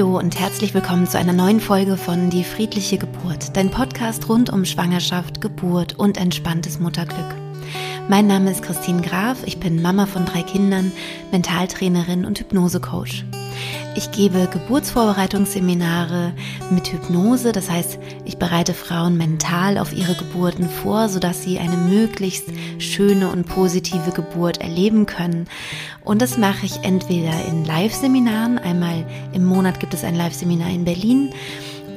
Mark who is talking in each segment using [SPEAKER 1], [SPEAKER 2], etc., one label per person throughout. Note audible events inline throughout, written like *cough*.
[SPEAKER 1] Hallo und herzlich willkommen zu einer neuen Folge von Die friedliche Geburt, dein Podcast rund um Schwangerschaft, Geburt und entspanntes Mutterglück. Mein Name ist Christine Graf, ich bin Mama von drei Kindern, Mentaltrainerin und Hypnosecoach. Ich gebe Geburtsvorbereitungsseminare mit Hypnose, das heißt, ich bereite Frauen mental auf ihre Geburten vor, sodass sie eine möglichst schöne und positive Geburt erleben können. Und das mache ich entweder in Live-Seminaren, einmal im Monat gibt es ein Live-Seminar in Berlin,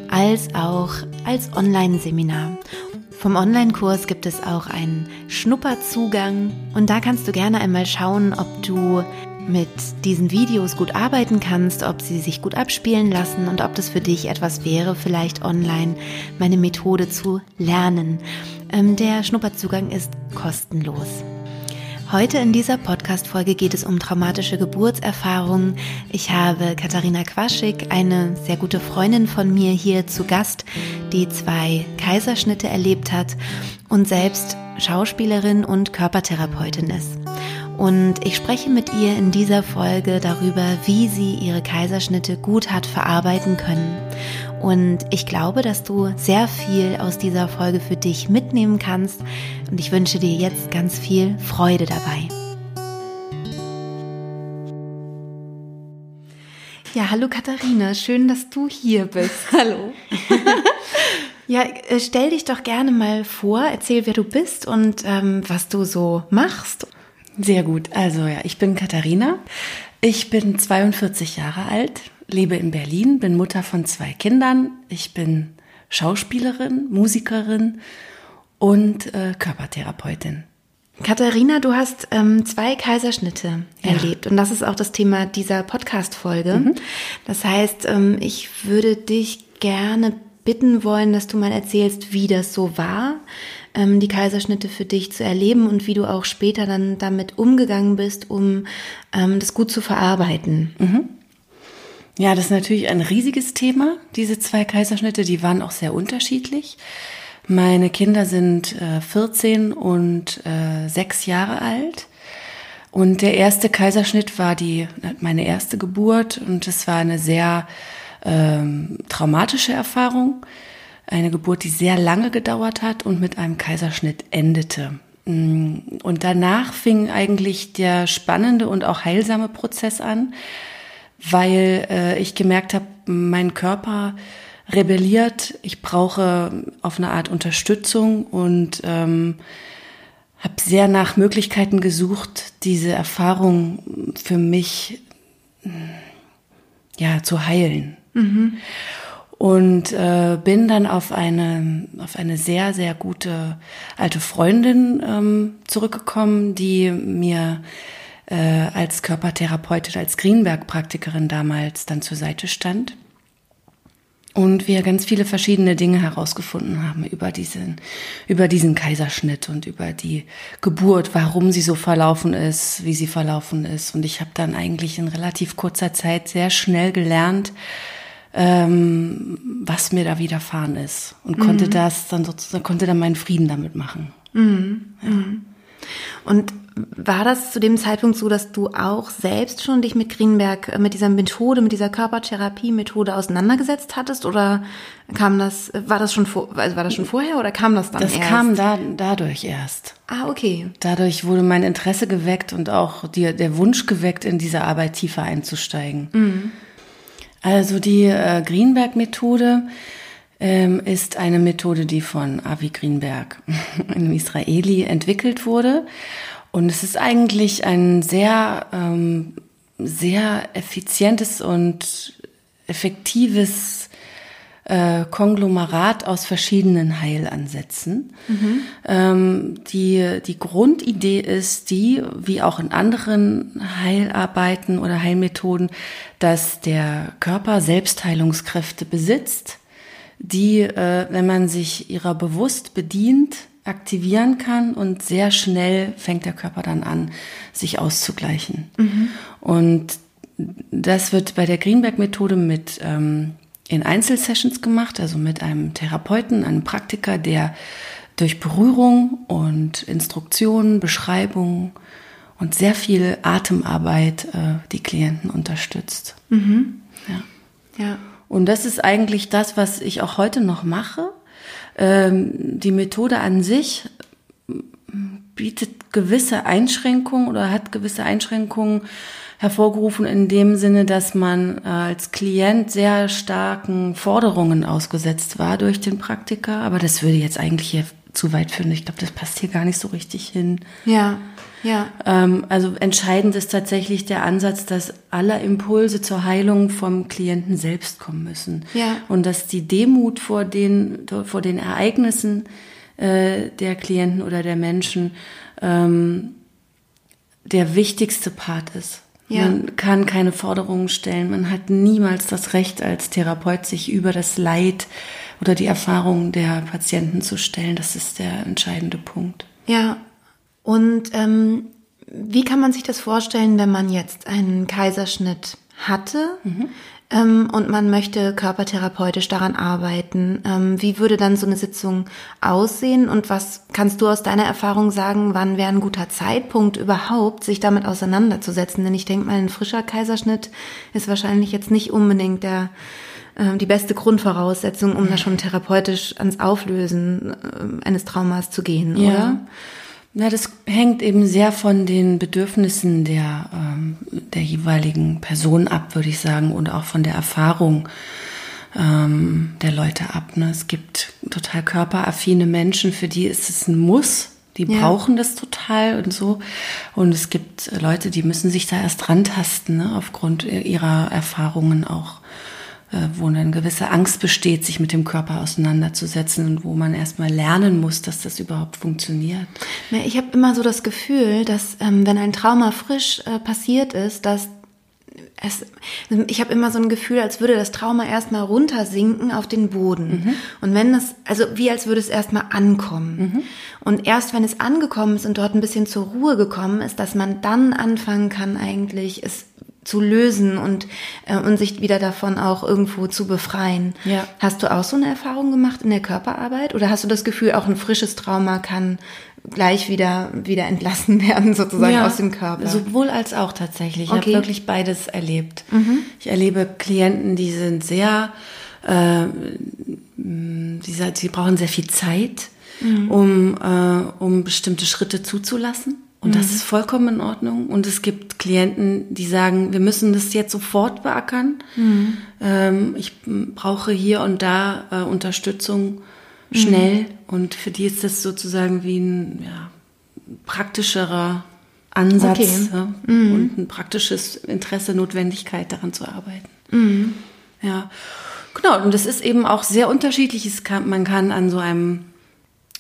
[SPEAKER 1] als auch als Online-Seminar. Vom Online-Kurs gibt es auch einen Schnupperzugang und da kannst du gerne einmal schauen, ob du mit diesen Videos gut arbeiten kannst, ob sie sich gut abspielen lassen und ob das für dich etwas wäre, vielleicht online meine Methode zu lernen. Ähm, der Schnupperzugang ist kostenlos. Heute in dieser Podcast-Folge geht es um traumatische Geburtserfahrungen. Ich habe Katharina Quaschik, eine sehr gute Freundin von mir, hier zu Gast, die zwei Kaiserschnitte erlebt hat und selbst Schauspielerin und Körpertherapeutin ist. Und ich spreche mit ihr in dieser Folge darüber, wie sie ihre Kaiserschnitte gut hat verarbeiten können. Und ich glaube, dass du sehr viel aus dieser Folge für dich mitnehmen kannst. Und ich wünsche dir jetzt ganz viel Freude dabei. Ja, hallo Katharina, schön, dass du hier bist. *laughs*
[SPEAKER 2] Hallo. *laughs*
[SPEAKER 1] ja, äh, stell dich doch gerne mal vor, erzähl, wer du bist und ähm, was du so machst.
[SPEAKER 2] Sehr gut. Also ja, ich bin Katharina. Ich bin 42 Jahre alt, lebe in Berlin, bin Mutter von zwei Kindern. Ich bin Schauspielerin, Musikerin und äh, Körpertherapeutin.
[SPEAKER 1] Katharina, du hast ähm, zwei Kaiserschnitte ja. erlebt und das ist auch das Thema dieser Podcast-Folge. Mhm. Das heißt, ähm, ich würde dich gerne bitten wollen, dass du mal erzählst, wie das so war, ähm, die Kaiserschnitte für dich zu erleben und wie du auch später dann damit umgegangen bist, um ähm, das gut zu verarbeiten.
[SPEAKER 2] Mhm. Ja, das ist natürlich ein riesiges Thema, diese zwei Kaiserschnitte, die waren auch sehr unterschiedlich. Meine Kinder sind äh, 14 und äh, 6 Jahre alt. Und der erste Kaiserschnitt war die, meine erste Geburt und es war eine sehr ähm, traumatische Erfahrung. Eine Geburt, die sehr lange gedauert hat und mit einem Kaiserschnitt endete. Mm, und danach fing eigentlich der spannende und auch heilsame Prozess an, weil äh, ich gemerkt habe, mein Körper rebelliert, ich brauche auf eine Art Unterstützung und ähm, habe sehr nach Möglichkeiten gesucht, diese Erfahrung für mich ja zu heilen. Mhm und äh, bin dann auf eine auf eine sehr sehr gute alte Freundin ähm, zurückgekommen, die mir äh, als Körpertherapeutin, als Greenberg-Praktikerin damals dann zur Seite stand. Und wir ganz viele verschiedene Dinge herausgefunden haben über diesen über diesen Kaiserschnitt und über die Geburt, warum sie so verlaufen ist, wie sie verlaufen ist. Und ich habe dann eigentlich in relativ kurzer Zeit sehr schnell gelernt ähm, was mir da widerfahren ist und mhm. konnte das dann sozusagen, konnte dann meinen Frieden damit machen.
[SPEAKER 1] Mhm. Ja. Mhm. Und war das zu dem Zeitpunkt so, dass du auch selbst schon dich mit Greenberg, äh, mit dieser Methode, mit dieser Körpertherapie-Methode auseinandergesetzt hattest oder kam das, war das schon vor, also war das schon vorher oder kam das dann
[SPEAKER 2] das
[SPEAKER 1] erst?
[SPEAKER 2] Das kam da, dadurch erst.
[SPEAKER 1] Ah, okay.
[SPEAKER 2] Dadurch wurde mein Interesse geweckt und auch die, der Wunsch geweckt, in diese Arbeit tiefer einzusteigen. Mhm. Also die äh, Greenberg-Methode ähm, ist eine Methode, die von Avi Greenberg, *laughs* einem Israeli, entwickelt wurde. Und es ist eigentlich ein sehr, ähm, sehr effizientes und effektives äh, Konglomerat aus verschiedenen Heilansätzen. Mhm. Ähm, die, die Grundidee ist die, wie auch in anderen Heilarbeiten oder Heilmethoden, dass der Körper Selbstheilungskräfte besitzt, die, äh, wenn man sich ihrer bewusst bedient, aktivieren kann und sehr schnell fängt der Körper dann an, sich auszugleichen. Mhm. Und das wird bei der Greenberg-Methode mit ähm, in Einzelsessions gemacht, also mit einem Therapeuten, einem Praktiker, der durch Berührung und Instruktionen, Beschreibungen und sehr viel Atemarbeit äh, die Klienten unterstützt.
[SPEAKER 1] Mhm. Ja.
[SPEAKER 2] Ja. Und das ist eigentlich das, was ich auch heute noch mache. Ähm, die Methode an sich bietet gewisse Einschränkungen oder hat gewisse Einschränkungen hervorgerufen in dem Sinne, dass man äh, als Klient sehr starken Forderungen ausgesetzt war durch den Praktiker. Aber das würde jetzt eigentlich hier zu weit führen. Ich glaube, das passt hier gar nicht so richtig hin.
[SPEAKER 1] Ja, ja.
[SPEAKER 2] Ähm, also entscheidend ist tatsächlich der Ansatz, dass alle Impulse zur Heilung vom Klienten selbst kommen müssen.
[SPEAKER 1] Ja.
[SPEAKER 2] Und dass die Demut vor den, vor den Ereignissen äh, der Klienten oder der Menschen ähm, der wichtigste Part ist. Ja. Man kann keine Forderungen stellen. Man hat niemals das Recht als Therapeut, sich über das Leid oder die Erfahrungen der Patienten zu stellen. Das ist der entscheidende Punkt.
[SPEAKER 1] Ja. Und ähm, wie kann man sich das vorstellen, wenn man jetzt einen Kaiserschnitt hatte? Mhm ähm, und man möchte körpertherapeutisch daran arbeiten. Ähm, wie würde dann so eine Sitzung aussehen und was kannst du aus deiner Erfahrung sagen, wann wäre ein guter Zeitpunkt überhaupt, sich damit auseinanderzusetzen? Denn ich denke mal, ein frischer Kaiserschnitt ist wahrscheinlich jetzt nicht unbedingt der äh, die beste Grundvoraussetzung, um da schon therapeutisch ans Auflösen äh, eines Traumas zu gehen, ja. oder?
[SPEAKER 2] Na, das hängt eben sehr von den Bedürfnissen der, ähm, der jeweiligen Person ab, würde ich sagen, und auch von der Erfahrung ähm, der Leute ab. Ne? Es gibt total körperaffine Menschen, für die ist es ein Muss. Die ja. brauchen das total und so. Und es gibt Leute, die müssen sich da erst rantasten, ne? aufgrund ihrer Erfahrungen auch. Äh, wo eine gewisse Angst besteht, sich mit dem Körper auseinanderzusetzen und wo man erstmal lernen muss, dass das überhaupt funktioniert.
[SPEAKER 1] Ich habe immer so das Gefühl, dass ähm, wenn ein Trauma frisch äh, passiert ist, dass es, ich habe immer so ein Gefühl, als würde das Trauma erstmal runtersinken auf den Boden. Mhm. Und wenn das, also wie als würde es erstmal ankommen. Mhm. Und erst wenn es angekommen ist und dort ein bisschen zur Ruhe gekommen ist, dass man dann anfangen kann, eigentlich es zu lösen und, äh, und sich wieder davon auch irgendwo zu befreien.
[SPEAKER 2] Ja.
[SPEAKER 1] Hast du auch so eine Erfahrung gemacht in der Körperarbeit? Oder hast du das Gefühl, auch ein frisches Trauma kann gleich wieder, wieder entlassen *laughs* werden, sozusagen ja, aus dem Körper?
[SPEAKER 2] Sowohl als auch tatsächlich. Ich okay. habe wirklich beides erlebt. Mhm. Ich erlebe Klienten, die sind sehr, äh, die, sie brauchen sehr viel Zeit, mhm. um, äh, um bestimmte Schritte zuzulassen. Und das mhm. ist vollkommen in Ordnung. Und es gibt Klienten, die sagen, wir müssen das jetzt sofort beackern. Mhm. Ähm, ich brauche hier und da äh, Unterstützung schnell. Mhm. Und für die ist das sozusagen wie ein ja, praktischerer Ansatz okay. ja, mhm. und ein praktisches Interesse, Notwendigkeit, daran zu arbeiten. Mhm. Ja, genau. Und das ist eben auch sehr unterschiedlich. man kann an so einem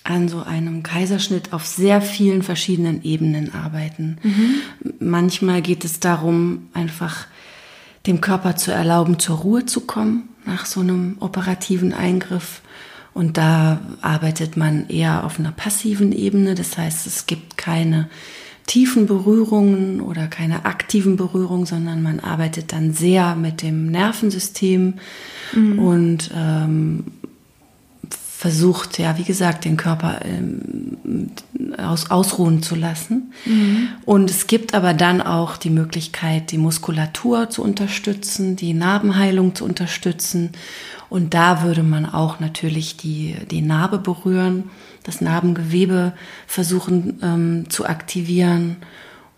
[SPEAKER 2] an so einem Kaiserschnitt auf sehr vielen verschiedenen Ebenen arbeiten. Mhm. Manchmal geht es darum, einfach dem Körper zu erlauben, zur Ruhe zu kommen nach so einem operativen Eingriff. Und da arbeitet man eher auf einer passiven Ebene. Das heißt, es gibt keine tiefen Berührungen oder keine aktiven Berührungen, sondern man arbeitet dann sehr mit dem Nervensystem mhm. und ähm, versucht, ja, wie gesagt, den Körper ähm, aus, ausruhen zu lassen. Mhm. Und es gibt aber dann auch die Möglichkeit, die Muskulatur zu unterstützen, die Narbenheilung zu unterstützen. Und da würde man auch natürlich die, die Narbe berühren, das Narbengewebe versuchen ähm, zu aktivieren.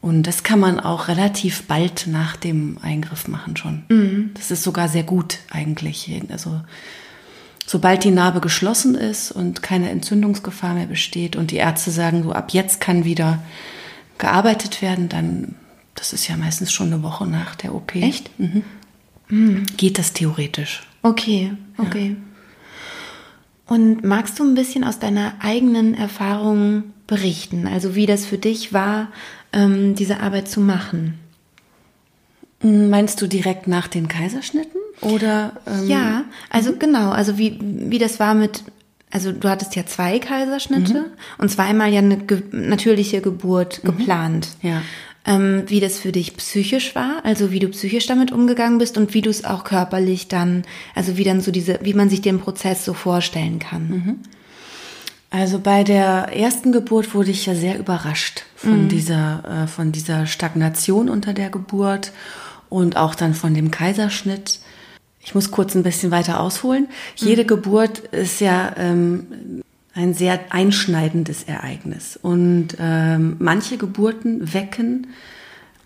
[SPEAKER 2] Und das kann man auch relativ bald nach dem Eingriff machen schon. Mhm. Das ist sogar sehr gut eigentlich. Also sobald die Narbe geschlossen ist und keine Entzündungsgefahr mehr besteht und die Ärzte sagen, so ab jetzt kann wieder gearbeitet werden, dann, das ist ja meistens schon eine Woche nach der OP.
[SPEAKER 1] Echt?
[SPEAKER 2] Mhm. Mhm. Geht das theoretisch.
[SPEAKER 1] Okay, okay. Ja. Und magst du ein bisschen aus deiner eigenen Erfahrung berichten? Also wie das für dich war, ähm, diese Arbeit zu machen?
[SPEAKER 2] Meinst du direkt nach den Kaiserschnitten? Oder
[SPEAKER 1] ähm, ja, also mhm. genau, also wie, wie das war mit, also du hattest ja zwei Kaiserschnitte mhm. und zweimal ja eine ge natürliche Geburt mhm. geplant.
[SPEAKER 2] Ja.
[SPEAKER 1] Ähm, wie das für dich psychisch war, also wie du psychisch damit umgegangen bist und wie du es auch körperlich dann, also wie dann so diese, wie man sich den Prozess so vorstellen kann. Mhm.
[SPEAKER 2] Also bei der ersten Geburt wurde ich ja sehr überrascht von mhm. dieser, äh, von dieser Stagnation unter der Geburt und auch dann von dem Kaiserschnitt ich muss kurz ein bisschen weiter ausholen. Jede mhm. Geburt ist ja ähm, ein sehr einschneidendes Ereignis. Und ähm, manche Geburten wecken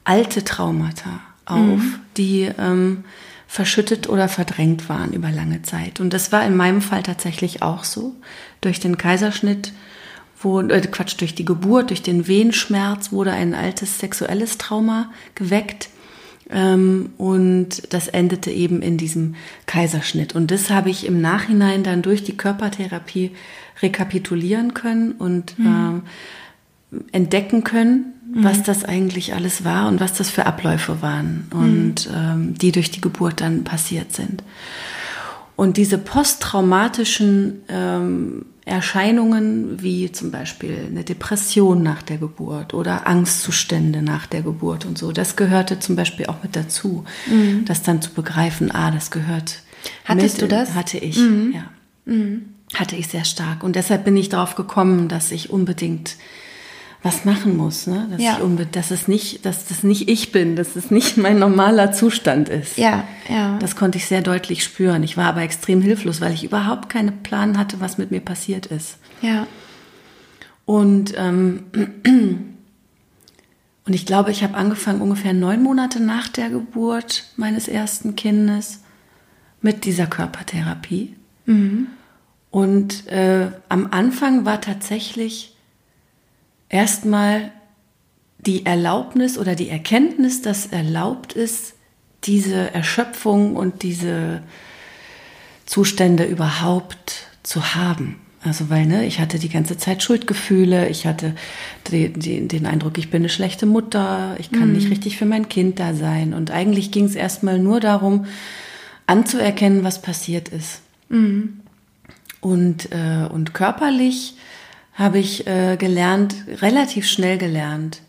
[SPEAKER 2] alte Traumata auf, mhm. die ähm, verschüttet oder verdrängt waren über lange Zeit. Und das war in meinem Fall tatsächlich auch so. Durch den Kaiserschnitt, wo, äh, Quatsch, durch die Geburt, durch den Wehenschmerz wurde ein altes sexuelles Trauma geweckt und das endete eben in diesem Kaiserschnitt. Und das habe ich im Nachhinein dann durch die Körpertherapie rekapitulieren können und mhm. äh, entdecken können, mhm. was das eigentlich alles war und was das für Abläufe waren und mhm. ähm, die durch die Geburt dann passiert sind. Und diese posttraumatischen ähm, Erscheinungen wie zum Beispiel eine Depression nach der Geburt oder Angstzustände nach der Geburt und so. Das gehörte zum Beispiel auch mit dazu, mhm. das dann zu begreifen, ah, das gehört.
[SPEAKER 1] Hattest mit, du das?
[SPEAKER 2] Hatte ich, mhm. ja. Mhm. Hatte ich sehr stark. Und deshalb bin ich darauf gekommen, dass ich unbedingt was machen muss, ne? Dass, ja. ich dass es nicht, dass das nicht ich bin, dass es nicht mein normaler Zustand ist.
[SPEAKER 1] Ja, ja.
[SPEAKER 2] Das konnte ich sehr deutlich spüren. Ich war aber extrem hilflos, weil ich überhaupt keinen Plan hatte, was mit mir passiert ist.
[SPEAKER 1] Ja.
[SPEAKER 2] Und ähm, *clears throat* und ich glaube, ich habe angefangen ungefähr neun Monate nach der Geburt meines ersten Kindes mit dieser Körpertherapie. Mhm. Und äh, am Anfang war tatsächlich erstmal die Erlaubnis oder die Erkenntnis, dass erlaubt ist, diese Erschöpfung und diese Zustände überhaupt zu haben. Also weil, ne, ich hatte die ganze Zeit Schuldgefühle, ich hatte die, die, den Eindruck, ich bin eine schlechte Mutter, ich kann mhm. nicht richtig für mein Kind da sein. Und eigentlich ging es erstmal nur darum, anzuerkennen, was passiert ist. Mhm. Und, äh, und körperlich habe ich äh, gelernt, relativ schnell gelernt,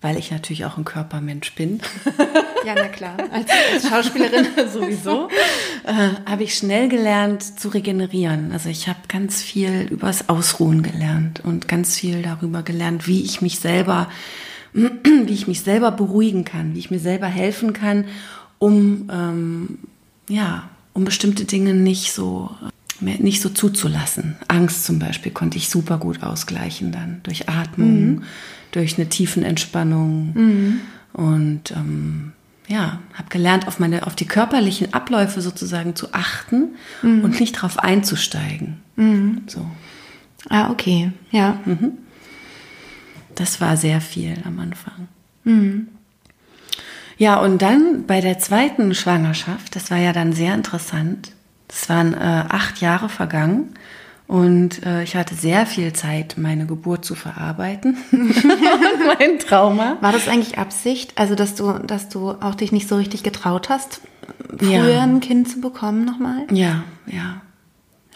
[SPEAKER 2] weil ich natürlich auch ein Körpermensch bin.
[SPEAKER 1] Ja, na klar, als, als Schauspielerin *laughs* sowieso.
[SPEAKER 2] Äh, habe ich schnell gelernt zu regenerieren. Also ich habe ganz viel übers Ausruhen gelernt und ganz viel darüber gelernt, wie ich mich selber, *clears throat* wie ich mich selber beruhigen kann, wie ich mir selber helfen kann, um ähm, ja, um bestimmte Dinge nicht so nicht so zuzulassen. Angst zum Beispiel konnte ich super gut ausgleichen dann durch Atmung, mhm. durch eine tiefen Entspannung mhm. und ähm, ja, habe gelernt, auf meine, auf die körperlichen Abläufe sozusagen zu achten mhm. und nicht darauf einzusteigen.
[SPEAKER 1] Mhm. So. Ah, okay, ja. Mhm.
[SPEAKER 2] Das war sehr viel am Anfang. Mhm. Ja, und dann bei der zweiten Schwangerschaft, das war ja dann sehr interessant, es waren äh, acht Jahre vergangen und äh, ich hatte sehr viel Zeit, meine Geburt zu verarbeiten. *laughs* mein Trauma.
[SPEAKER 1] War das eigentlich Absicht? Also, dass du, dass du auch dich nicht so richtig getraut hast, früher ja. ein Kind zu bekommen nochmal?
[SPEAKER 2] Ja, ja.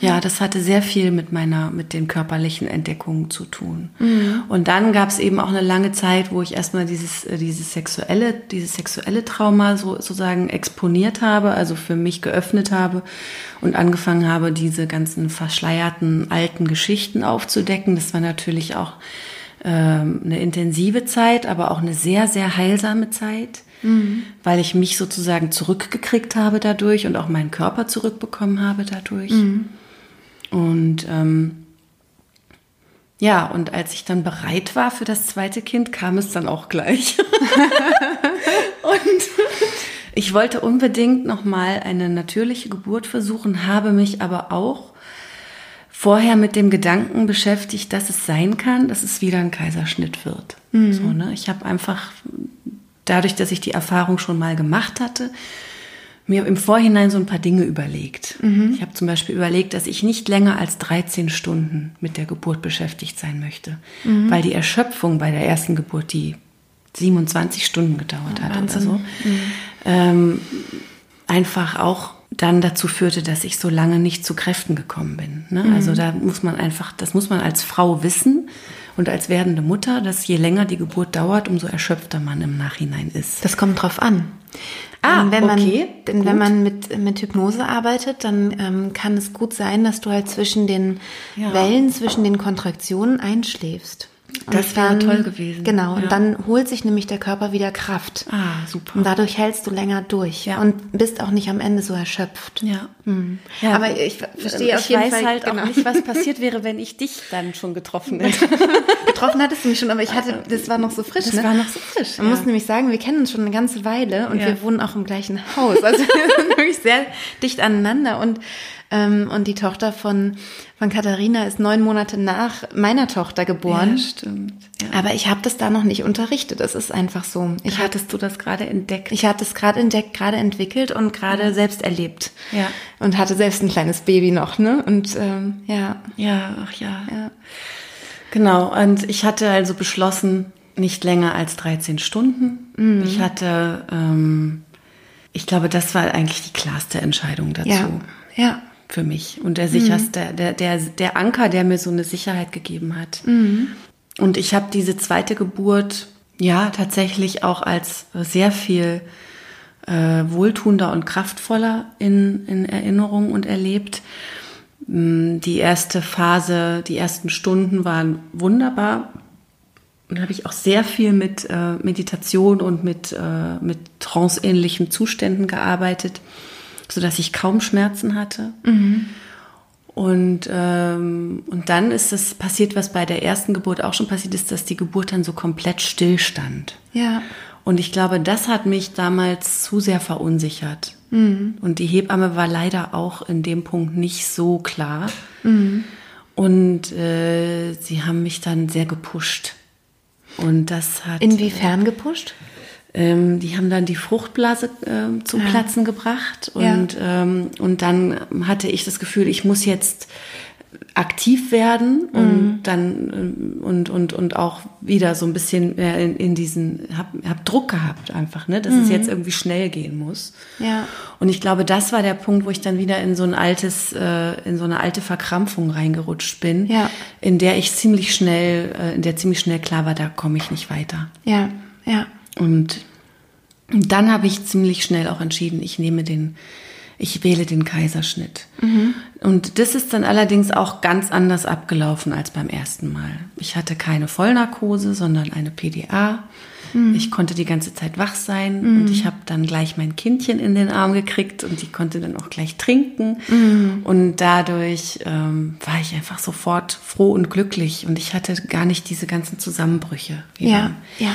[SPEAKER 2] Ja, das hatte sehr viel mit meiner, mit den körperlichen Entdeckungen zu tun. Mhm. Und dann gab es eben auch eine lange Zeit, wo ich erstmal dieses, äh, dieses sexuelle, dieses sexuelle Trauma so, sozusagen exponiert habe, also für mich geöffnet habe und angefangen habe, diese ganzen verschleierten alten Geschichten aufzudecken. Das war natürlich auch ähm, eine intensive Zeit, aber auch eine sehr, sehr heilsame Zeit. Mhm. weil ich mich sozusagen zurückgekriegt habe dadurch und auch meinen Körper zurückbekommen habe dadurch. Mhm. Und ähm, ja, und als ich dann bereit war für das zweite Kind, kam es dann auch gleich. *laughs* und ich wollte unbedingt nochmal eine natürliche Geburt versuchen, habe mich aber auch vorher mit dem Gedanken beschäftigt, dass es sein kann, dass es wieder ein Kaiserschnitt wird. Mhm. So, ne? Ich habe einfach dadurch, dass ich die Erfahrung schon mal gemacht hatte, mir im Vorhinein so ein paar Dinge überlegt. Mhm. Ich habe zum Beispiel überlegt, dass ich nicht länger als 13 Stunden mit der Geburt beschäftigt sein möchte, mhm. weil die Erschöpfung bei der ersten Geburt, die 27 Stunden gedauert hat Wahnsinn. oder so, mhm. ähm, einfach auch dann dazu führte, dass ich so lange nicht zu Kräften gekommen bin. Ne? Mhm. Also da muss man einfach, das muss man als Frau wissen und als werdende Mutter, dass je länger die Geburt dauert, umso erschöpfter man im Nachhinein ist.
[SPEAKER 1] Das kommt drauf an. Ah, ähm, wenn man, okay. Denn wenn man mit, mit Hypnose arbeitet, dann ähm, kann es gut sein, dass du halt zwischen den ja. Wellen, zwischen den Kontraktionen einschläfst.
[SPEAKER 2] Das wäre toll gewesen.
[SPEAKER 1] Genau,
[SPEAKER 2] Ja.
[SPEAKER 1] und dann holt sich nämlich der Körper wieder Kraft.
[SPEAKER 2] Ah, super.
[SPEAKER 1] Und dadurch hältst du länger durch
[SPEAKER 2] Ja.
[SPEAKER 1] und bist auch nicht am Ende so erschöpft.
[SPEAKER 2] Ja.
[SPEAKER 1] Ja, aber ich ver- verstehe auf
[SPEAKER 2] ich
[SPEAKER 1] jeden
[SPEAKER 2] weiß
[SPEAKER 1] Fall
[SPEAKER 2] halt
[SPEAKER 1] genau.
[SPEAKER 2] auch nicht, was *laughs* passiert wäre, wenn ich dich dann schon getroffen hätte. *laughs*
[SPEAKER 1] Getroffen hattest du mich schon, aber ich hatte, das war noch so frisch.
[SPEAKER 2] Das
[SPEAKER 1] ne?
[SPEAKER 2] war noch so frisch,
[SPEAKER 1] Man muss nämlich sagen, wir kennen uns schon eine ganze Weile und wir wohnen auch im gleichen Haus. Also *laughs* wir sind wirklich sehr dicht aneinander und ähm, und die Tochter von von Katharina ist neun Monate nach meiner Tochter geboren.
[SPEAKER 2] Ja, stimmt. Ja.
[SPEAKER 1] Aber ich habe das da noch nicht unterrichtet. Das ist einfach so. Ich hatte
[SPEAKER 2] Hattest du das gerade entdeckt?
[SPEAKER 1] ich hatte es gerade entdeckt, gerade entwickelt und gerade selbst erlebt.
[SPEAKER 2] Ja.
[SPEAKER 1] Und hatte selbst ein kleines Baby noch, ne? Und ähm, ja,
[SPEAKER 2] Ja, ach ja.
[SPEAKER 1] ja.
[SPEAKER 2] Genau, und ich hatte also beschlossen, nicht länger als 13 Stunden.
[SPEAKER 1] Mhm.
[SPEAKER 2] Ich hatte, ähm, ich glaube, das war eigentlich die klarste Entscheidung dazu
[SPEAKER 1] Ja. Ja.
[SPEAKER 2] Für mich und der sicherste, der, der, der Anker, der mir so eine Sicherheit gegeben hat. Und ich habe diese zweite Geburt ja tatsächlich auch als sehr viel äh, wohltuender und kraftvoller in, in Erinnerung und erlebt. Mm, Die erste Phase, die ersten Stunden waren wunderbar. Und da habe ich auch sehr viel mit äh, Meditation und mit, äh, mit tranceähnlichen Zuständen gearbeitet, sodass ich kaum Schmerzen hatte. Und, ähm, und dann ist es passiert, was bei der ersten Geburt auch schon passiert ist, dass die Geburt dann so komplett stillstand.
[SPEAKER 1] Ja.
[SPEAKER 2] Und ich glaube, das hat mich damals zu sehr verunsichert. Und die Hebamme war leider auch in dem Punkt nicht so klar. Und äh, sie haben mich dann sehr gepusht. Und das hat.
[SPEAKER 1] Inwiefern gepusht?
[SPEAKER 2] Ähm, die haben dann die Fruchtblase ähm, zum Platzen gebracht
[SPEAKER 1] Ja.
[SPEAKER 2] und, ähm, und dann hatte ich das Gefühl, ich muss jetzt aktiv werden und dann ähm, und, und, und auch wieder so ein bisschen mehr in, in diesen, hab, hab Druck gehabt einfach, ne, dass es jetzt irgendwie schnell gehen muss.
[SPEAKER 1] Ja.
[SPEAKER 2] Und ich glaube, das war der Punkt, wo ich dann wieder in so ein altes, äh, in so eine alte Verkrampfung reingerutscht bin,
[SPEAKER 1] Ja.
[SPEAKER 2] in der ich ziemlich schnell, äh, in der ziemlich schnell klar war, da komme ich nicht weiter.
[SPEAKER 1] Ja. Ja.
[SPEAKER 2] Und dann habe ich ziemlich schnell auch entschieden, ich nehme den, ich wähle den Kaiserschnitt. Und das ist dann allerdings auch ganz anders abgelaufen als beim ersten Mal. Ich hatte keine Vollnarkose, sondern eine PDA. Ich konnte die ganze Zeit wach sein und ich habe dann gleich mein Kindchen in den Arm gekriegt und die konnte dann auch gleich trinken. Und dadurch ähm, war ich einfach sofort froh und glücklich und ich hatte gar nicht diese ganzen Zusammenbrüche
[SPEAKER 1] Ja.
[SPEAKER 2] beim,
[SPEAKER 1] Ja.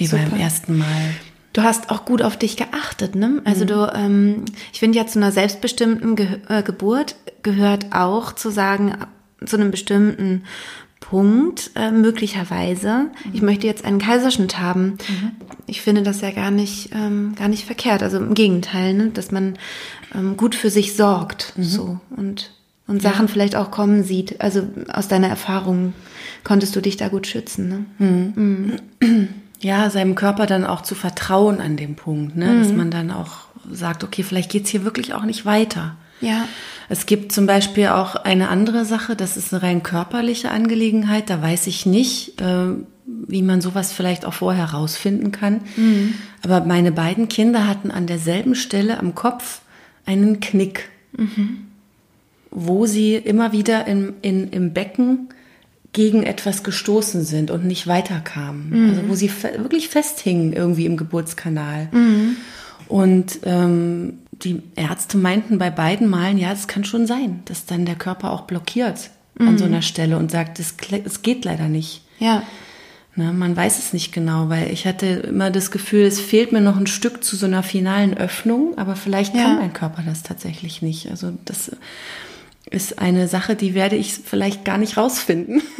[SPEAKER 2] Wie
[SPEAKER 1] Super.
[SPEAKER 2] beim ersten Mal.
[SPEAKER 1] Du hast auch gut auf dich geachtet, ne? Also du, ähm, ich finde ja zu einer selbstbestimmten Ge äh, Geburt gehört auch zu sagen, zu einem bestimmten Punkt äh, möglicherweise, ich möchte jetzt einen Kaiserschnitt haben. Ich finde das ja gar nicht, ähm, gar nicht verkehrt. Also im Gegenteil, ne? dass man ähm, gut für sich sorgt, so und und Sachen vielleicht auch kommen sieht. Also aus deiner Erfahrung konntest du dich da gut schützen, ne?
[SPEAKER 2] Ja, seinem Körper dann auch zu vertrauen an dem Punkt, ne?
[SPEAKER 1] Mhm.
[SPEAKER 2] dass man dann auch sagt, okay, vielleicht geht's hier wirklich auch nicht weiter.
[SPEAKER 1] Ja.
[SPEAKER 2] Es gibt zum Beispiel auch eine andere Sache, das ist eine rein körperliche Angelegenheit. Da weiß ich nicht, äh, wie man sowas vielleicht auch vorher rausfinden kann.
[SPEAKER 1] Mhm.
[SPEAKER 2] Aber meine beiden Kinder hatten an derselben Stelle am Kopf einen Knick,
[SPEAKER 1] Mhm.
[SPEAKER 2] wo sie immer wieder im, in, im Becken gegen etwas gestoßen sind und nicht weiterkamen.
[SPEAKER 1] Mhm.
[SPEAKER 2] Also wo sie fe wirklich festhingen irgendwie im Geburtskanal. Und ähm, die Ärzte meinten bei beiden Malen, ja, es kann schon sein, dass dann der Körper auch blockiert an so einer Stelle und sagt, es, geht leider nicht.
[SPEAKER 1] Ja.
[SPEAKER 2] Ne, man weiß es nicht genau, weil ich hatte immer das Gefühl, es fehlt mir noch ein Stück zu so einer finalen Öffnung, aber vielleicht
[SPEAKER 1] Ja.
[SPEAKER 2] kann mein Körper das tatsächlich nicht. Also das ist eine Sache, die werde ich vielleicht gar nicht rausfinden. *laughs*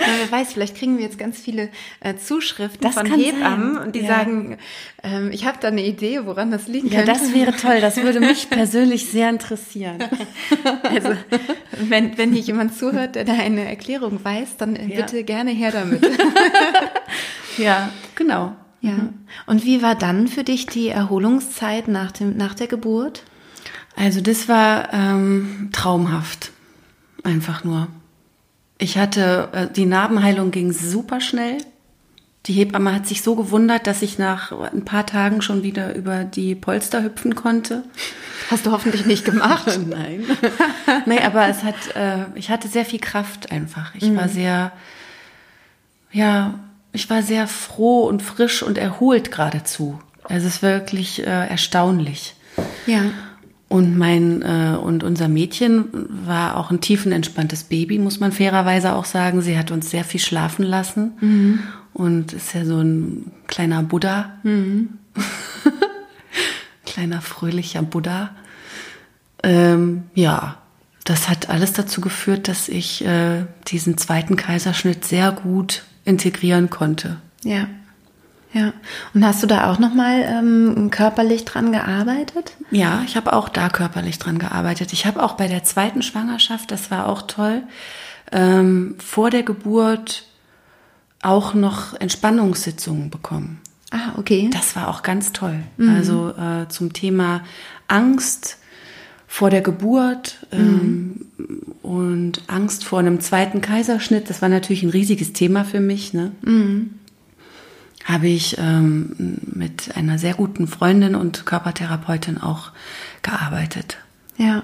[SPEAKER 1] Ja, wer weiß, vielleicht kriegen wir jetzt ganz viele äh, Zuschriften
[SPEAKER 2] Das
[SPEAKER 1] von Hebammen
[SPEAKER 2] sein.
[SPEAKER 1] und die
[SPEAKER 2] Ja.
[SPEAKER 1] sagen, ähm, ich habe da eine Idee, woran das liegen
[SPEAKER 2] Ja,
[SPEAKER 1] könnte.
[SPEAKER 2] das wäre toll. Das würde mich *laughs* persönlich sehr interessieren.
[SPEAKER 1] also, wenn, wenn hier jemand zuhört, der da eine Erklärung weiß, dann äh,
[SPEAKER 2] Ja.
[SPEAKER 1] bitte gerne her damit. *laughs*
[SPEAKER 2] Ja, genau.
[SPEAKER 1] ja. Und wie war dann für dich die Erholungszeit nach, dem, nach der Geburt?
[SPEAKER 2] Also das war ähm, traumhaft. Einfach nur. Ich hatte, äh, die Narbenheilung ging super schnell. Die Hebamme hat sich so gewundert, dass ich nach ein paar Tagen schon wieder über die Polster hüpfen konnte.
[SPEAKER 1] Hast du hoffentlich nicht gemacht. *laughs*
[SPEAKER 2] Nein. *laughs* nee, aber es hat, äh, ich hatte sehr viel Kraft einfach. Ich war sehr, ja, ich war sehr froh und frisch und erholt geradezu. Also es ist wirklich äh, erstaunlich.
[SPEAKER 1] Ja.
[SPEAKER 2] Und mein äh, und unser Mädchen war auch ein tiefenentspanntes Baby, muss man fairerweise auch sagen. Sie hat uns sehr viel schlafen lassen mhm. und ist ja so ein kleiner Buddha, mhm. *laughs* kleiner fröhlicher Buddha. Ähm, ja, das hat alles dazu geführt, dass ich äh, diesen zweiten Kaiserschnitt sehr gut integrieren konnte.
[SPEAKER 1] Ja. Ja. Und hast du da auch nochmal ähm, körperlich dran gearbeitet?
[SPEAKER 2] Ja, ich habe auch da körperlich dran gearbeitet. Ich habe auch bei der zweiten Schwangerschaft, das war auch toll, ähm, vor der Geburt auch noch Entspannungssitzungen bekommen.
[SPEAKER 1] Ah, okay.
[SPEAKER 2] Das war auch ganz toll. Mhm. Also äh, zum Thema Angst vor der Geburt ähm, mhm. und Angst vor einem zweiten Kaiserschnitt. Das war natürlich ein riesiges Thema für mich. Ne? Mhm habe ich ähm, mit einer sehr guten Freundin und Körpertherapeutin auch gearbeitet.
[SPEAKER 1] Ja.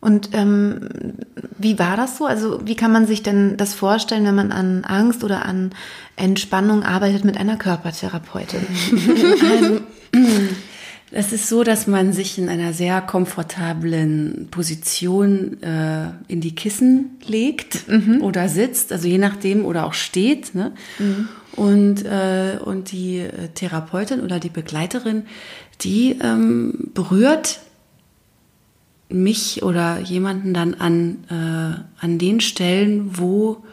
[SPEAKER 1] Und ähm, wie war das so? Also wie kann man sich denn das vorstellen, wenn man an Angst oder an Entspannung arbeitet mit einer Körpertherapeutin?
[SPEAKER 2] also, *laughs* es ist so, dass man sich in einer sehr komfortablen Position äh, in die Kissen legt mhm. oder sitzt, also je nachdem, oder auch steht. Ne? Mhm. Und, äh, und die äh, Therapeutin oder die Begleiterin, die ähm, berührt mich oder jemanden dann an, äh, an den Stellen, wo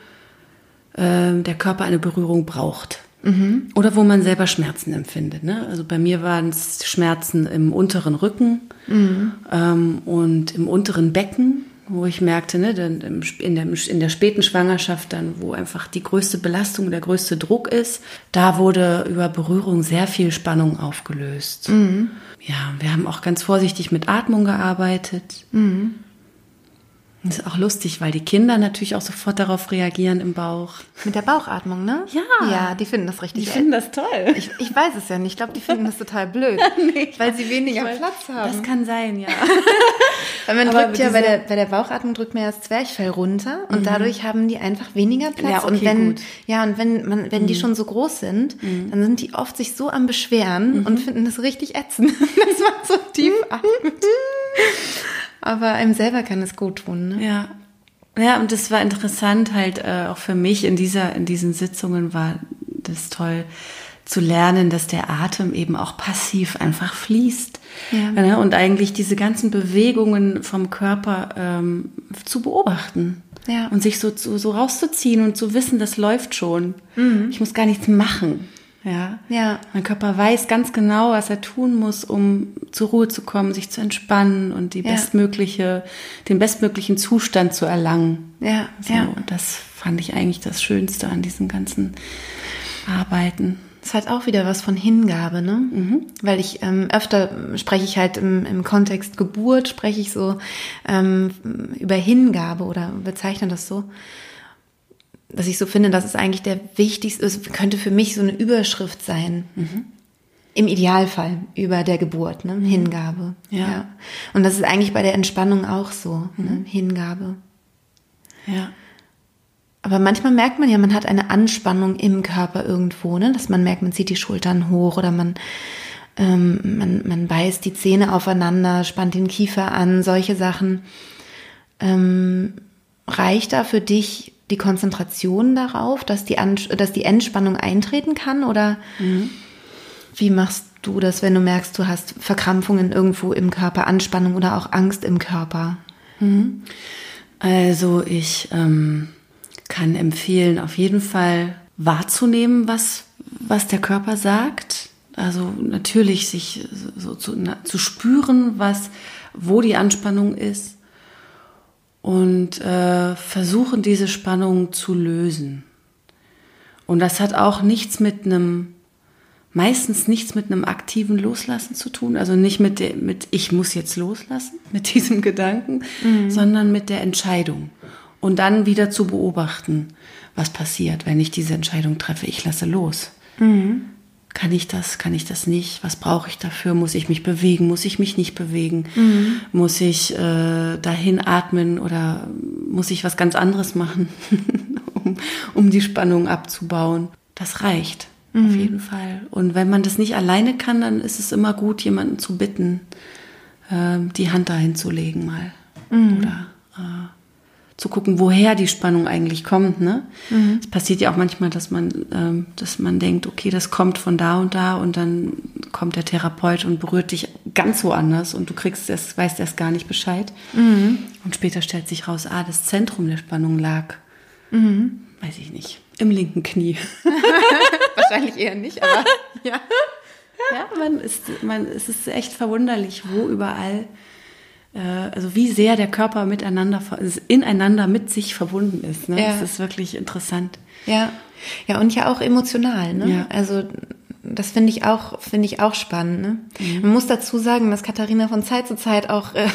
[SPEAKER 2] äh, der Körper eine Berührung braucht. Mhm. Oder wo man selber Schmerzen empfindet. Ne? Also bei mir waren es Schmerzen im unteren Rücken mhm. ähm, und im unteren Becken wo ich merkte, ne, in der, in der späten Schwangerschaft dann, wo einfach die größte Belastung, der größte Druck ist, da wurde über Berührung sehr viel Spannung aufgelöst. Mhm. Ja, wir haben auch ganz vorsichtig mit Atmung gearbeitet. Mhm. Das ist auch lustig, weil die Kinder natürlich auch sofort darauf reagieren im Bauch.
[SPEAKER 1] Mit der Bauchatmung, ne?
[SPEAKER 2] Ja.
[SPEAKER 1] Ja, die finden das richtig.
[SPEAKER 2] Die finden das toll.
[SPEAKER 1] Ich, ich weiß es ja nicht. Ich glaube, die finden das total blöd. *laughs* nee, weil sie weniger weiß, Platz haben.
[SPEAKER 2] Das kann sein, ja. *laughs*
[SPEAKER 1] weil man Aber drückt ja bei der, bei der Bauchatmung drückt man ja das Zwerchfell runter und mhm. dadurch haben die einfach weniger Platz. Ja, okay, und wenn, gut. ja, und wenn man, wenn mhm. die schon so groß sind, mhm. dann sind die oft sich so am Beschweren mhm. und finden das richtig ätzend, *laughs* dass man so tief atmet. Aber einem selber kann es gut tun. Ne?
[SPEAKER 2] Ja. Ja, und das war interessant halt äh, auch für mich in dieser, in diesen Sitzungen war das toll zu lernen, dass der Atem eben auch passiv einfach fließt. Ja. Ne? Und eigentlich diese ganzen Bewegungen vom Körper ähm, zu beobachten. Ja. Und sich so, so, so rauszuziehen und zu wissen, das läuft schon. Mhm. Ich muss gar nichts machen. Ja. ja. Mein Körper weiß ganz genau, was er tun muss, um zur Ruhe zu kommen, sich zu entspannen und die ja. bestmögliche, den bestmöglichen Zustand zu erlangen.
[SPEAKER 1] Ja.
[SPEAKER 2] So,
[SPEAKER 1] ja.
[SPEAKER 2] Das fand ich eigentlich das Schönste an diesen ganzen Arbeiten.
[SPEAKER 1] Es hat auch wieder was von Hingabe, ne? Mhm. Weil ich ähm, öfter spreche ich halt im, im Kontext Geburt, spreche ich so ähm, über Hingabe oder bezeichne das so dass ich so finde, das ist eigentlich der wichtigste, es könnte für mich so eine Überschrift sein. Mhm. Im Idealfall über der Geburt, ne? Mhm. Hingabe. Ja. ja. Und das ist eigentlich bei der Entspannung auch so, ne? mhm. ne? Hingabe.
[SPEAKER 2] Ja.
[SPEAKER 1] Aber manchmal merkt man ja, man hat eine Anspannung im Körper irgendwo, ne? Dass man merkt, man zieht die Schultern hoch oder man, ähm, man, man beißt die Zähne aufeinander, spannt den Kiefer an, solche Sachen. Ähm, reicht da für dich die Konzentration darauf, dass die, An dass die Entspannung eintreten kann? Oder mhm. wie machst du das, wenn du merkst, du hast Verkrampfungen irgendwo im Körper, Anspannung oder auch Angst im Körper?
[SPEAKER 2] Mhm. Also ich ähm, kann empfehlen, auf jeden Fall wahrzunehmen, was, was der Körper sagt. Also natürlich sich so zu, na, zu spüren, was, wo die Anspannung ist und äh, versuchen, diese Spannung zu lösen. Und das hat auch nichts mit einem, meistens nichts mit einem aktiven Loslassen zu tun, also nicht mit, der, mit ich muss jetzt loslassen, *laughs* mit diesem Gedanken, mhm. sondern mit der Entscheidung. Und dann wieder zu beobachten, was passiert, wenn ich diese Entscheidung treffe, ich lasse los. Mhm. Kann ich das? Kann ich das nicht? Was brauche ich dafür? Muss ich mich bewegen? Muss ich mich nicht bewegen? Mhm. Muss ich äh, dahin atmen oder muss ich was ganz anderes machen, *laughs* um, um die Spannung abzubauen. Das reicht mhm. auf jeden Fall. Und wenn man das nicht alleine kann, dann ist es immer gut, jemanden zu bitten, äh, die Hand dahin zu legen mal. Mhm. Oder äh, zu gucken, woher die Spannung eigentlich kommt. Ne? Mhm. Es passiert ja auch manchmal, dass man, ähm, dass man denkt, okay, das kommt von da und da und dann kommt der Therapeut und berührt dich ganz woanders und du kriegst das, weißt erst gar nicht Bescheid. Mhm. Und später stellt sich raus, ah, das Zentrum der Spannung lag, mhm. weiß ich nicht, im linken Knie. *laughs*
[SPEAKER 1] Wahrscheinlich eher nicht, aber *laughs*
[SPEAKER 2] ja. Ja, man ist, man, es ist echt verwunderlich, wo überall also wie sehr der Körper miteinander, ineinander mit sich verbunden ist. Ne? Ja. Das ist wirklich interessant.
[SPEAKER 1] Ja, ja und ja auch emotional. Ne? Ja. Also das finde ich auch finde ich auch spannend. Ne? Mhm. Man muss dazu sagen, dass Katharina von Zeit zu Zeit auch äh,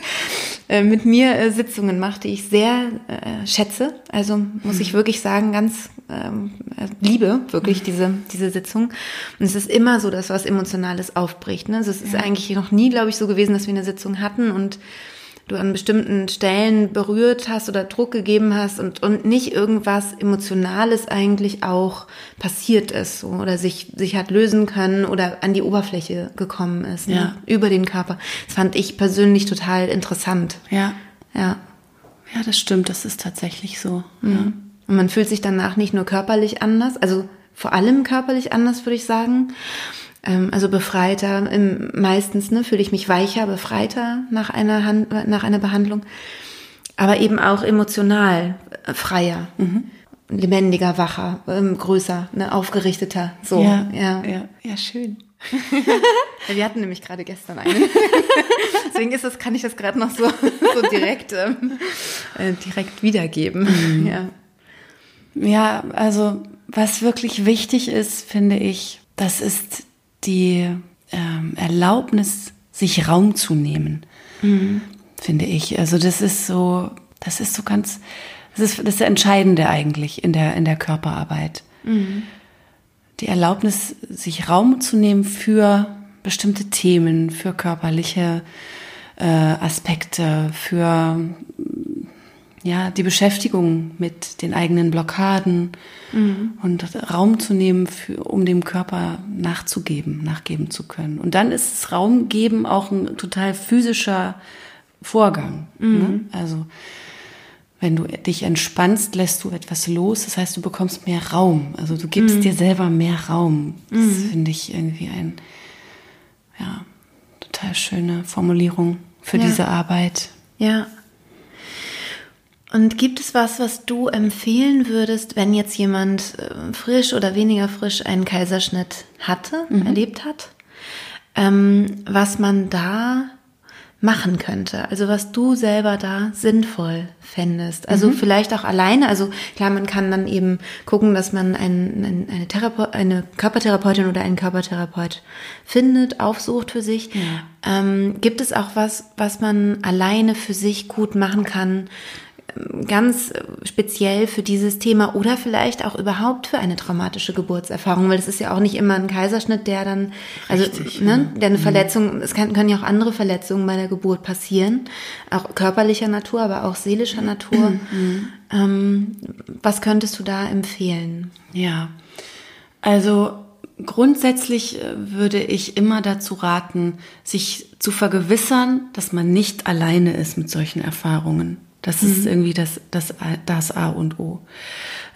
[SPEAKER 1] *laughs* äh, mit mir äh, Sitzungen macht, die ich sehr äh, schätze. Also muss ich mhm. wirklich sagen, ganz ähm, äh, liebe wirklich mhm. diese diese Sitzung. Und es ist immer so, dass was Emotionales aufbricht. Ne? Also es ist ja. eigentlich noch nie, glaube ich, so gewesen, dass wir eine Sitzung hatten und du an bestimmten Stellen berührt hast oder Druck gegeben hast und, und nicht irgendwas Emotionales eigentlich auch passiert ist so, oder sich, sich hat lösen können oder an die Oberfläche gekommen ist, ne? ja. über den Körper. Das fand ich persönlich total interessant.
[SPEAKER 2] Ja. Ja. Ja, das stimmt, das ist tatsächlich so. Mhm.
[SPEAKER 1] Ja. Und man fühlt sich danach nicht nur körperlich anders, also vor allem körperlich anders, würde ich sagen, ähm, also befreiter, meistens ne, fühle ich mich weicher, befreiter nach einer, Hand, nach einer Behandlung, aber eben auch emotional äh, freier. Mhm. Lebendiger, wacher, ähm, größer, ne, aufgerichteter. So,
[SPEAKER 2] ja, ja, ja, ja schön. *laughs*
[SPEAKER 1] wir hatten nämlich gerade gestern einen. *laughs* Deswegen ist das, kann ich das gerade noch so, so direkt, ähm, äh, direkt wiedergeben.
[SPEAKER 2] Mhm. Ja. ja, also was wirklich wichtig ist, finde ich, das ist die ähm, Erlaubnis, sich Raum zu nehmen, mhm. finde ich. Also das ist so, das ist so ganz, das ist das Entscheidende eigentlich in der, in der Körperarbeit. Mhm. Die Erlaubnis, sich Raum zu nehmen für bestimmte Themen, für körperliche äh, Aspekte, für ja, die Beschäftigung mit den eigenen Blockaden mhm. und Raum zu nehmen, für, um dem Körper nachzugeben, nachgeben zu können. Und dann ist das Raum geben auch ein total physischer Vorgang. Mhm. Ne? Also wenn du dich entspannst, lässt du etwas los. Das heißt, du bekommst mehr Raum. Also du gibst mhm. dir selber mehr Raum. Das mhm. finde ich irgendwie ein, ja, total schöne Formulierung für ja. diese Arbeit.
[SPEAKER 1] Ja. Und gibt es was, was du empfehlen würdest, wenn jetzt jemand äh, frisch oder weniger frisch einen Kaiserschnitt hatte, mhm. erlebt hat, ähm, was man da machen könnte? Also was du selber da sinnvoll fändest. Also mhm. vielleicht auch alleine. Also klar, man kann dann eben gucken, dass man ein, ein, eine, Therape eine Körpertherapeutin oder einen Körpertherapeut findet, aufsucht für sich. Ja. Ähm, gibt es auch was, was man alleine für sich gut machen kann? Ganz speziell für dieses Thema oder vielleicht auch überhaupt für eine traumatische Geburtserfahrung, weil es ist ja auch nicht immer ein Kaiserschnitt, der dann, also Richtig, ne, der eine mhm. Verletzung, es kann, können ja auch andere Verletzungen bei der Geburt passieren, auch körperlicher Natur, aber auch seelischer Natur. Mhm. Ähm, was könntest du da empfehlen?
[SPEAKER 2] Ja, also grundsätzlich äh, würde ich immer dazu raten, sich zu vergewissern, dass man nicht alleine ist mit solchen Erfahrungen. Das mhm. ist irgendwie das, das, das A und O.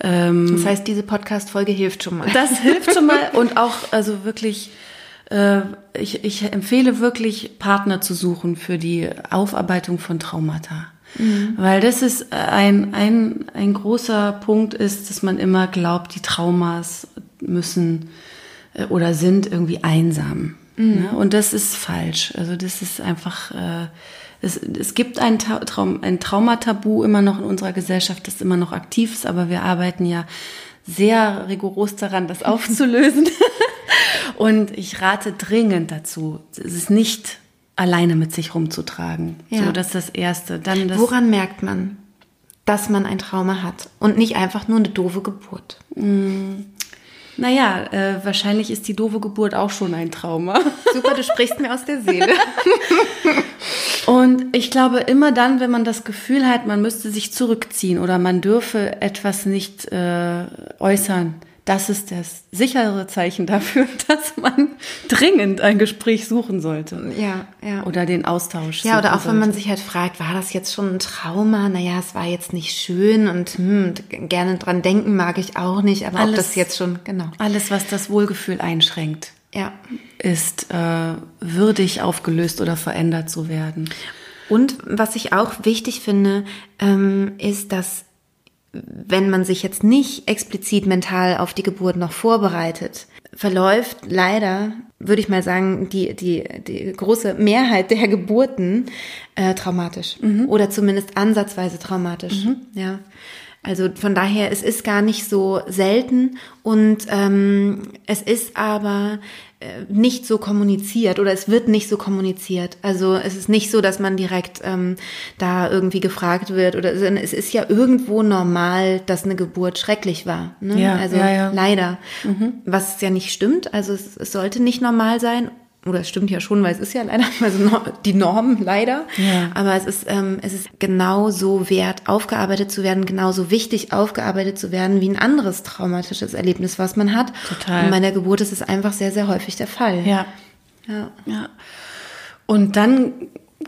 [SPEAKER 1] Ähm, das heißt, diese Podcast-Folge hilft schon mal.
[SPEAKER 2] Das hilft schon mal und *laughs* auch, also wirklich, äh, ich, ich empfehle wirklich, Partner zu suchen für die Aufarbeitung von Traumata. Mhm. Weil das ist ein, ein, ein großer Punkt ist, dass man immer glaubt, die Traumas müssen äh, oder sind irgendwie einsam. Mhm. Ne? Und das ist falsch. Also das ist einfach, äh, es, es gibt ein, Traum, ein Traumatabu immer noch in unserer Gesellschaft, das immer noch aktiv ist, aber wir arbeiten ja sehr rigoros daran, das *laughs* aufzulösen. *laughs* Und ich rate dringend dazu, es ist nicht alleine mit sich rumzutragen. Ja. So, das ist das Erste.
[SPEAKER 1] Dann das Woran merkt man, dass man ein Trauma hat und nicht einfach nur eine doofe Geburt?
[SPEAKER 2] Mm. Naja, äh, wahrscheinlich ist die doofe Geburt auch schon ein Trauma. *laughs*
[SPEAKER 1] Super, du sprichst mir aus der Seele. *laughs*
[SPEAKER 2] Und ich glaube, immer dann, wenn man das Gefühl hat, man müsste sich zurückziehen oder man dürfe etwas nicht äh, äußern, das ist das sichere Zeichen dafür, *laughs* dass man dringend ein Gespräch suchen sollte.
[SPEAKER 1] Ja, ja.
[SPEAKER 2] Oder den Austausch.
[SPEAKER 1] Ja, oder auch sollte. wenn man sich halt fragt, war das jetzt schon ein Trauma? Naja, es war jetzt nicht schön und hm, gerne dran denken mag ich auch nicht, aber alles, ob das jetzt schon, genau.
[SPEAKER 2] Alles, was das Wohlgefühl einschränkt.
[SPEAKER 1] Ja.
[SPEAKER 2] Ist äh, würdig aufgelöst oder verändert zu werden.
[SPEAKER 1] Und was ich auch wichtig finde, ähm, ist, dass wenn man sich jetzt nicht explizit mental auf die Geburt noch vorbereitet, verläuft leider, würde ich mal sagen, die, die, die große Mehrheit der Geburten äh, traumatisch mhm. oder zumindest ansatzweise traumatisch. Mhm. Ja. Also von daher, es ist gar nicht so selten und ähm, es ist aber äh, nicht so kommuniziert oder es wird nicht so kommuniziert. Also es ist nicht so, dass man direkt ähm, da irgendwie gefragt wird oder es ist ja irgendwo normal, dass eine Geburt schrecklich war. Ne?
[SPEAKER 2] Ja,
[SPEAKER 1] also
[SPEAKER 2] ja, ja.
[SPEAKER 1] leider. Mhm. Was ja nicht stimmt. Also es, es sollte nicht normal sein oder es stimmt ja schon, weil es ist ja leider *laughs* also die Norm leider,
[SPEAKER 2] ja.
[SPEAKER 1] aber es ist ähm, es ist genauso wert aufgearbeitet zu werden, genauso wichtig aufgearbeitet zu werden wie ein anderes traumatisches Erlebnis, was man hat.
[SPEAKER 2] Total.
[SPEAKER 1] Und bei der Geburt ist es einfach sehr sehr häufig der Fall.
[SPEAKER 2] Ja.
[SPEAKER 1] Ja.
[SPEAKER 2] Ja. Und dann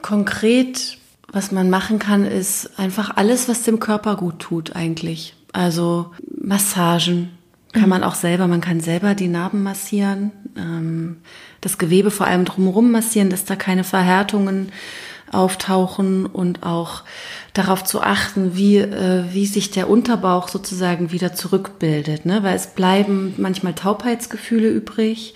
[SPEAKER 2] konkret was man machen kann, ist einfach alles, was dem Körper gut tut eigentlich. Also Massagen, kann mhm. man auch selber, man kann selber die Narben massieren, ähm, das Gewebe vor allem drumherum massieren, dass da keine Verhärtungen auftauchen und auch darauf zu achten, wie, äh, wie sich der Unterbauch sozusagen wieder zurückbildet, ne? weil es bleiben manchmal Taubheitsgefühle übrig.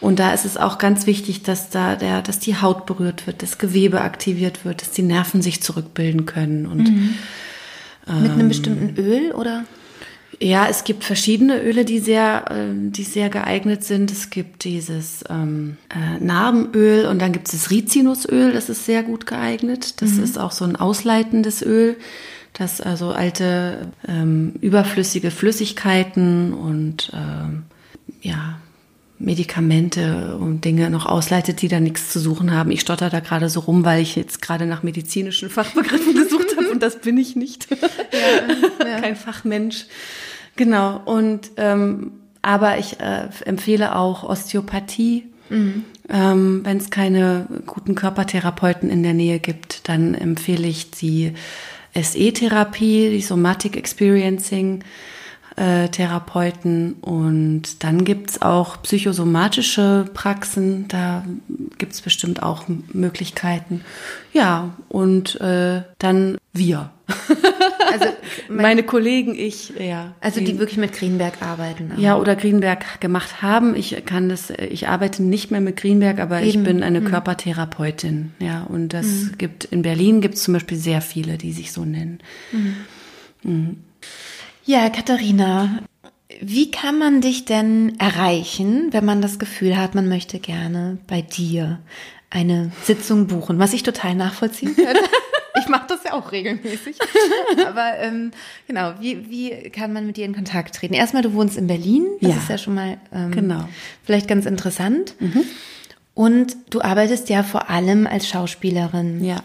[SPEAKER 2] Und da ist es auch ganz wichtig, dass da der, dass die Haut berührt wird, das Gewebe aktiviert wird, dass die Nerven sich zurückbilden können und
[SPEAKER 1] mhm. mit einem ähm, bestimmten Öl oder?
[SPEAKER 2] Ja, es gibt verschiedene Öle, die sehr, äh, die sehr geeignet sind. Es gibt dieses ähm, äh, Narbenöl und dann gibt es das Rizinusöl, das ist sehr gut geeignet. Das mhm. ist auch so ein ausleitendes Öl, das also alte ähm, überflüssige Flüssigkeiten und ähm, ja Medikamente und Dinge noch ausleitet, die da nichts zu suchen haben. Ich stotter da gerade so rum, weil ich jetzt gerade nach medizinischen Fachbegriffen *laughs* gesucht habe und das bin ich nicht. Ja, ja. *laughs* Kein Fachmensch. Genau. Und ähm, aber ich äh, empfehle auch Osteopathie. Mhm. Ähm, Wenn es keine guten Körpertherapeuten in der Nähe gibt, dann empfehle ich die SE-Therapie, die Somatic Experiencing äh, Therapeuten. Und dann gibt's auch psychosomatische Praxen, da gibt's bestimmt auch Möglichkeiten. Ja, und äh, dann wir. *laughs* Also *laughs* mein, meine Kollegen, ich, ja.
[SPEAKER 1] Also die, die wirklich mit Greenberg arbeiten.
[SPEAKER 2] Ja, oder Greenberg gemacht haben. Ich kann das, ich arbeite nicht mehr mit Greenberg, aber Eben. ich bin eine mhm. Körpertherapeutin. Ja, und das mhm. gibt, in Berlin gibt es zum Beispiel sehr viele, die sich so nennen. Mhm.
[SPEAKER 1] Ja, Katharina, wie kann man dich denn erreichen, wenn man das Gefühl hat, man möchte gerne bei dir eine Sitzung buchen, was ich total nachvollziehen könnte. *laughs* ich mache das auch regelmäßig. *laughs* Aber ähm, genau, wie, wie kann man mit dir in Kontakt treten? Erstmal, du wohnst in Berlin, das ja. ist ja schon mal ähm,
[SPEAKER 2] genau.
[SPEAKER 1] vielleicht ganz interessant. Mhm. Und du arbeitest ja vor allem als Schauspielerin.
[SPEAKER 2] Ja.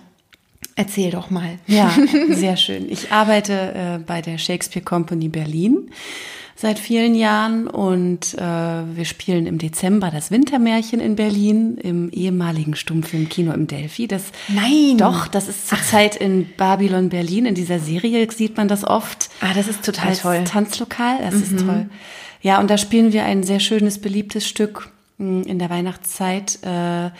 [SPEAKER 1] Erzähl doch mal.
[SPEAKER 2] Ja, *laughs* sehr schön. Ich arbeite äh, bei der Shakespeare Company Berlin seit vielen Jahren und äh, wir spielen im Dezember das Wintermärchen in Berlin im ehemaligen Stummfilmkino im Delphi. Das
[SPEAKER 1] Nein,
[SPEAKER 2] doch, das ist zurzeit in Babylon Berlin. In dieser Serie sieht man das oft.
[SPEAKER 1] Ah, das ist total toll.
[SPEAKER 2] Tanzlokal, das mhm. ist toll. Ja, und da spielen wir ein sehr schönes, beliebtes Stück hm, in der Weihnachtszeit. Äh,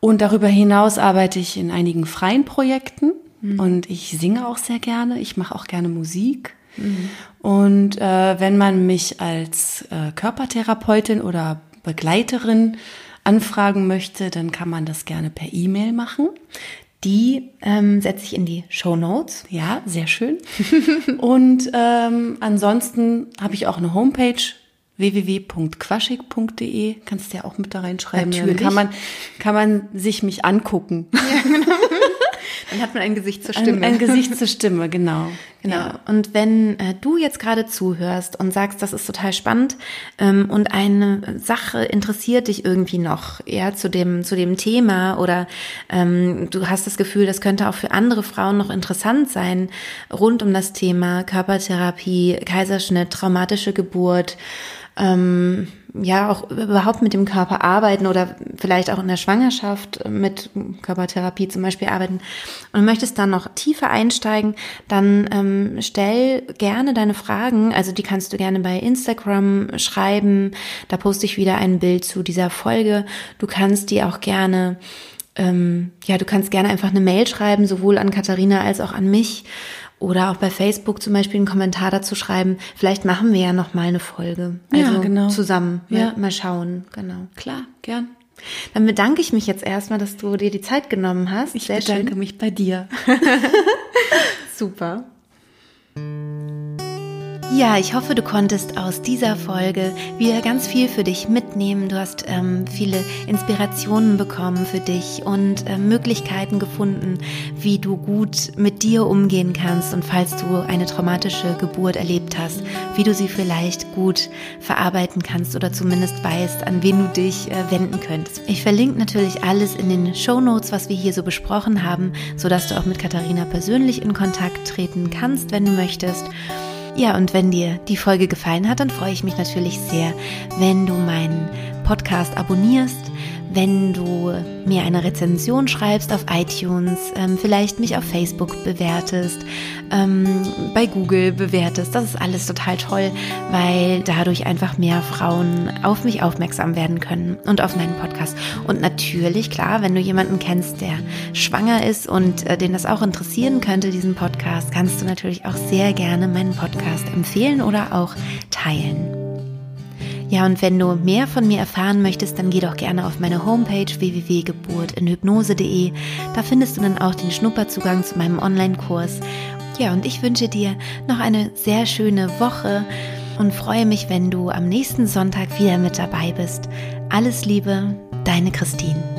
[SPEAKER 2] und darüber hinaus arbeite ich in einigen freien Projekten mhm. und ich singe auch sehr gerne. Ich mache auch gerne Musik. Mhm. Und äh, wenn man mich als äh, Körpertherapeutin oder Begleiterin anfragen möchte, dann kann man das gerne per E-Mail machen.
[SPEAKER 1] Die ähm, setze ich in die Show Notes.
[SPEAKER 2] Ja, sehr schön. *laughs* und ähm, ansonsten habe ich auch eine Homepage www.quaschig.de, kannst du ja auch mit da reinschreiben.
[SPEAKER 1] Natürlich.
[SPEAKER 2] Dann kann man, kann man sich mich angucken. Ja, genau.
[SPEAKER 1] Dann hat man ein Gesicht zur Stimme.
[SPEAKER 2] Ein, ein Gesicht zur Stimme, genau. *laughs*
[SPEAKER 1] Genau. Ja. Und wenn äh, du jetzt gerade zuhörst und sagst, das ist total spannend ähm, und eine Sache interessiert dich irgendwie noch, ja, zu dem, zu dem Thema oder ähm, du hast das Gefühl, das könnte auch für andere Frauen noch interessant sein, rund um das Thema Körpertherapie, Kaiserschnitt, traumatische Geburt, ähm, ja auch überhaupt mit dem Körper arbeiten oder vielleicht auch in der Schwangerschaft mit Körpertherapie zum Beispiel arbeiten und möchtest dann noch tiefer einsteigen, dann ähm, stell gerne deine Fragen. Also die kannst du gerne bei Instagram schreiben. Da poste ich wieder ein Bild zu dieser Folge. Du kannst die auch gerne ähm, ja, du kannst gerne einfach eine Mail schreiben, sowohl an Katharina als auch an mich oder auch bei Facebook zum Beispiel einen Kommentar dazu schreiben. Vielleicht machen wir ja noch mal eine Folge. Also ja, genau. zusammen. Ja. Mal, mal schauen. Genau.
[SPEAKER 2] Klar, gern.
[SPEAKER 1] Dann bedanke ich mich jetzt erstmal, dass du dir die Zeit genommen hast.
[SPEAKER 2] Ich Sehr bedanke schön. mich bei dir. *laughs* *laughs*
[SPEAKER 1] Super. Ja, ich hoffe, du konntest aus dieser Folge wieder ganz viel für dich mitnehmen. Du hast ähm, viele Inspirationen bekommen für dich und äh, Möglichkeiten gefunden, wie du gut mit dir umgehen kannst und falls du eine traumatische Geburt erlebt hast, wie du sie vielleicht gut verarbeiten kannst oder zumindest weißt, an wen du dich äh, wenden könntest. Ich verlinke natürlich alles in den Show Notes, was wir hier so besprochen haben, sodass du auch mit Katharina persönlich in Kontakt treten kannst, wenn du möchtest. Ja, und wenn dir die Folge gefallen hat, dann freue ich mich natürlich sehr, wenn du meinen Podcast abonnierst wenn du mir eine Rezension schreibst auf iTunes, ähm, vielleicht mich auf Facebook bewertest, ähm, bei Google bewertest. Das ist alles total toll, weil dadurch einfach mehr Frauen auf mich aufmerksam werden können und auf meinen Podcast. Und natürlich, klar, wenn du jemanden kennst, der schwanger ist und äh, den das auch interessieren könnte, diesen Podcast, kannst du natürlich auch sehr gerne meinen Podcast empfehlen oder auch teilen. Ja, und wenn du mehr von mir erfahren möchtest, dann geh doch gerne auf meine Homepage www.geburtinhypnose.de. Da findest du dann auch den Schnupperzugang zu meinem Online-Kurs. Ja, und ich wünsche dir noch eine sehr schöne Woche und freue mich, wenn du am nächsten Sonntag wieder mit dabei bist. Alles Liebe, deine Christine.